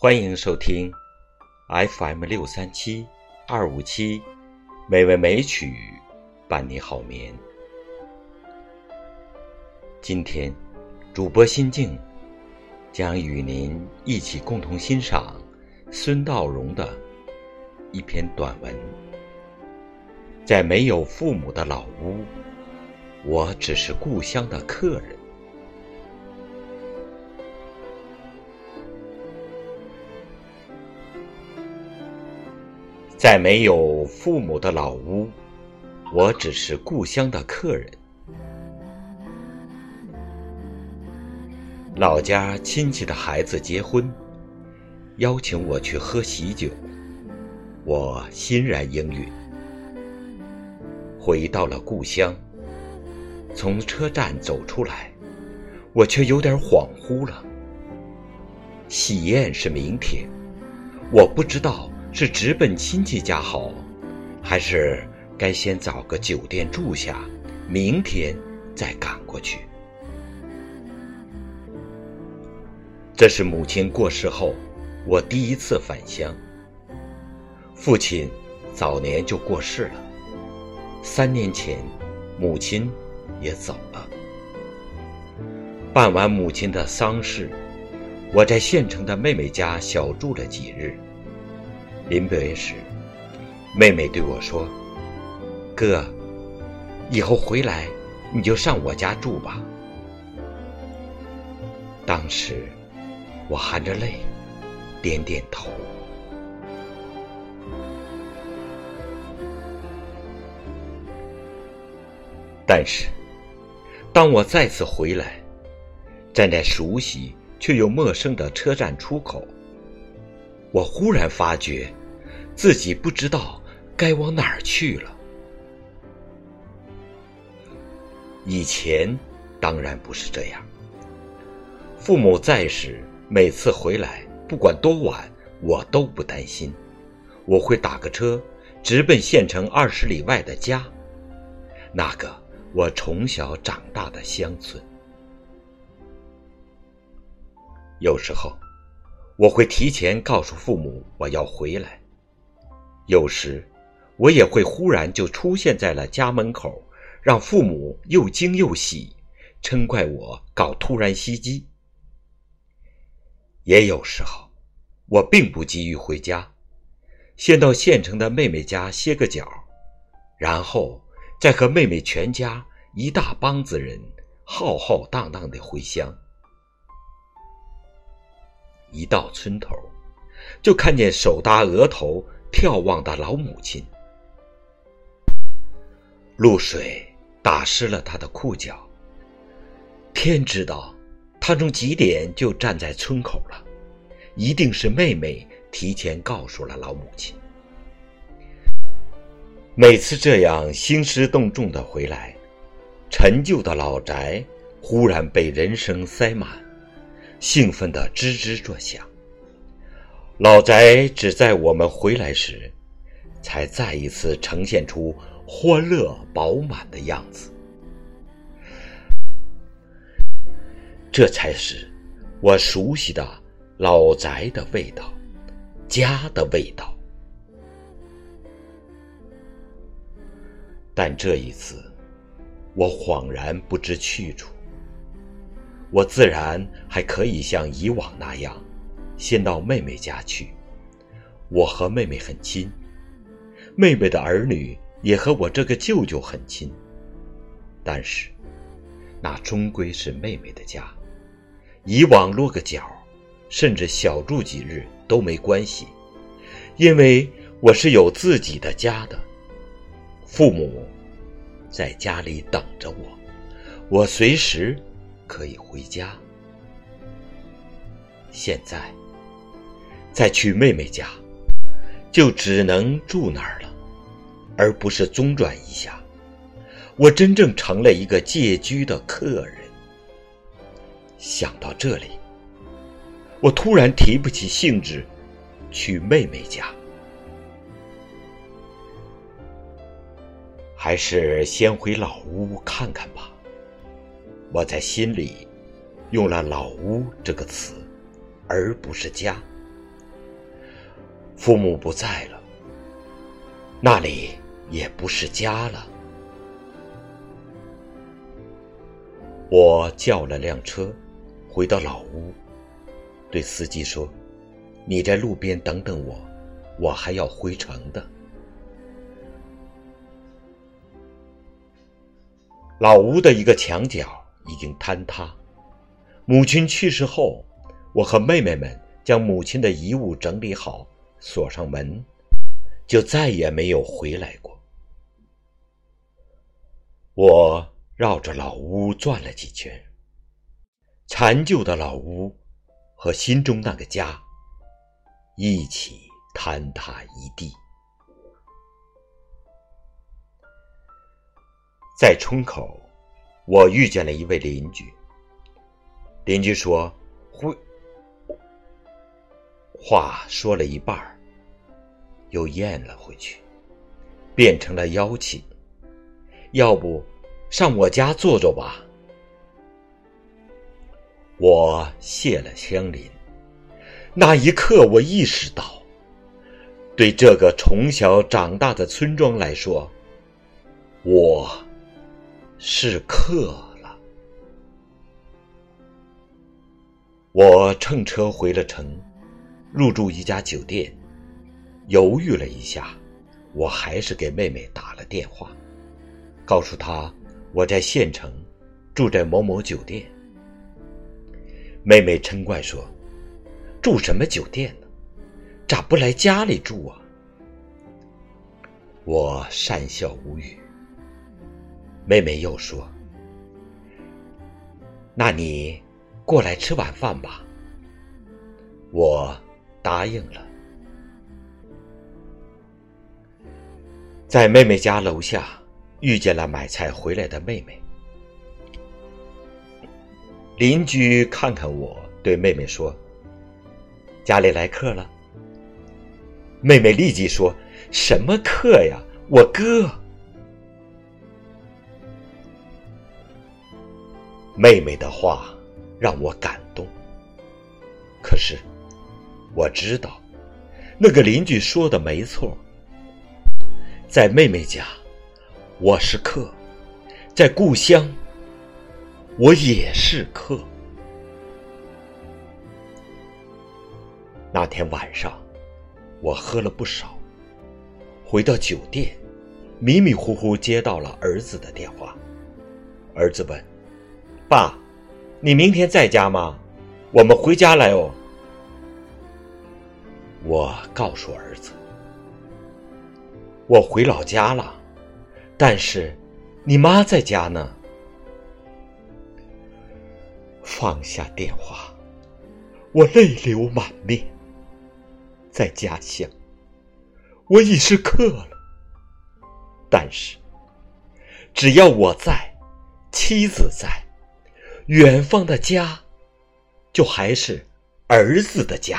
欢迎收听 FM 六三七二五七美味美曲伴你好眠。今天主播心静将与您一起共同欣赏孙道荣的一篇短文。在没有父母的老屋，我只是故乡的客人。在没有父母的老屋，我只是故乡的客人。老家亲戚的孩子结婚，邀请我去喝喜酒，我欣然应允。回到了故乡，从车站走出来，我却有点恍惚了。喜宴是明天，我不知道。是直奔亲戚家好，还是该先找个酒店住下，明天再赶过去？这是母亲过世后，我第一次返乡。父亲早年就过世了，三年前，母亲也走了。办完母亲的丧事，我在县城的妹妹家小住了几日。临别时，妹妹对我说：“哥，以后回来你就上我家住吧。”当时我含着泪点点头。但是，当我再次回来，站在熟悉却又陌生的车站出口，我忽然发觉。自己不知道该往哪儿去了。以前当然不是这样。父母在时，每次回来不管多晚，我都不担心。我会打个车，直奔县城二十里外的家，那个我从小长大的乡村。有时候，我会提前告诉父母我要回来。有时，我也会忽然就出现在了家门口，让父母又惊又喜，嗔怪我搞突然袭击。也有时候，我并不急于回家，先到县城的妹妹家歇个脚，然后再和妹妹全家一大帮子人浩浩荡荡的回乡。一到村头，就看见手搭额头。眺望的老母亲，露水打湿了他的裤脚。天知道，他从几点就站在村口了，一定是妹妹提前告诉了老母亲。每次这样兴师动众的回来，陈旧的老宅忽然被人声塞满，兴奋的吱吱作响。老宅只在我们回来时，才再一次呈现出欢乐饱满的样子。这才是我熟悉的老宅的味道，家的味道。但这一次，我恍然不知去处。我自然还可以像以往那样。先到妹妹家去，我和妹妹很亲，妹妹的儿女也和我这个舅舅很亲。但是，那终归是妹妹的家，以往落个脚，甚至小住几日都没关系，因为我是有自己的家的，父母在家里等着我，我随时可以回家。现在。再去妹妹家，就只能住那儿了，而不是中转一下。我真正成了一个借居的客人。想到这里，我突然提不起兴致去妹妹家，还是先回老屋看看吧。我在心里用了“老屋”这个词，而不是家。父母不在了，那里也不是家了。我叫了辆车，回到老屋，对司机说：“你在路边等等我，我还要回城的。”老屋的一个墙角已经坍塌。母亲去世后，我和妹妹们将母亲的遗物整理好，锁上门，就再也没有回来过。我绕着老屋转了几圈，残旧的老屋和心中那个家一起坍塌一地。在村口，我遇见了一位邻居。邻居说：“会。”话说了一半，又咽了回去，变成了邀请。要不上我家坐坐吧？我谢了香邻。那一刻，我意识到，对这个从小长大的村庄来说，我。是客了。我乘车回了城，入住一家酒店。犹豫了一下，我还是给妹妹打了电话，告诉她我在县城，住在某某酒店。妹妹嗔怪说：“住什么酒店呢？咋不来家里住啊？”我讪笑无语。妹妹又说：“那你过来吃晚饭吧。”我答应了。在妹妹家楼下遇见了买菜回来的妹妹，邻居看看我，对妹妹说：“家里来客了。”妹妹立即说：“什么客呀？我哥。”妹妹的话让我感动，可是我知道那个邻居说的没错，在妹妹家我是客，在故乡我也是客。那天晚上我喝了不少，回到酒店，迷迷糊糊接到了儿子的电话，儿子问。爸，你明天在家吗？我们回家来哦。我告诉儿子，我回老家了，但是你妈在家呢。放下电话，我泪流满面。在家乡，我已是客了，但是只要我在，妻子在。远方的家，就还是儿子的家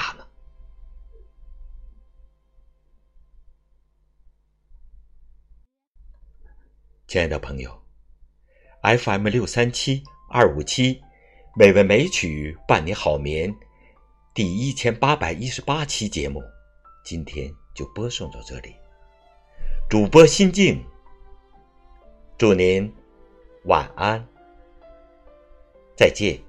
亲爱的朋友，FM 六三七二五七美文美曲伴你好眠第一千八百一十八期节目，今天就播送到这里。主播心静，祝您晚安。再见。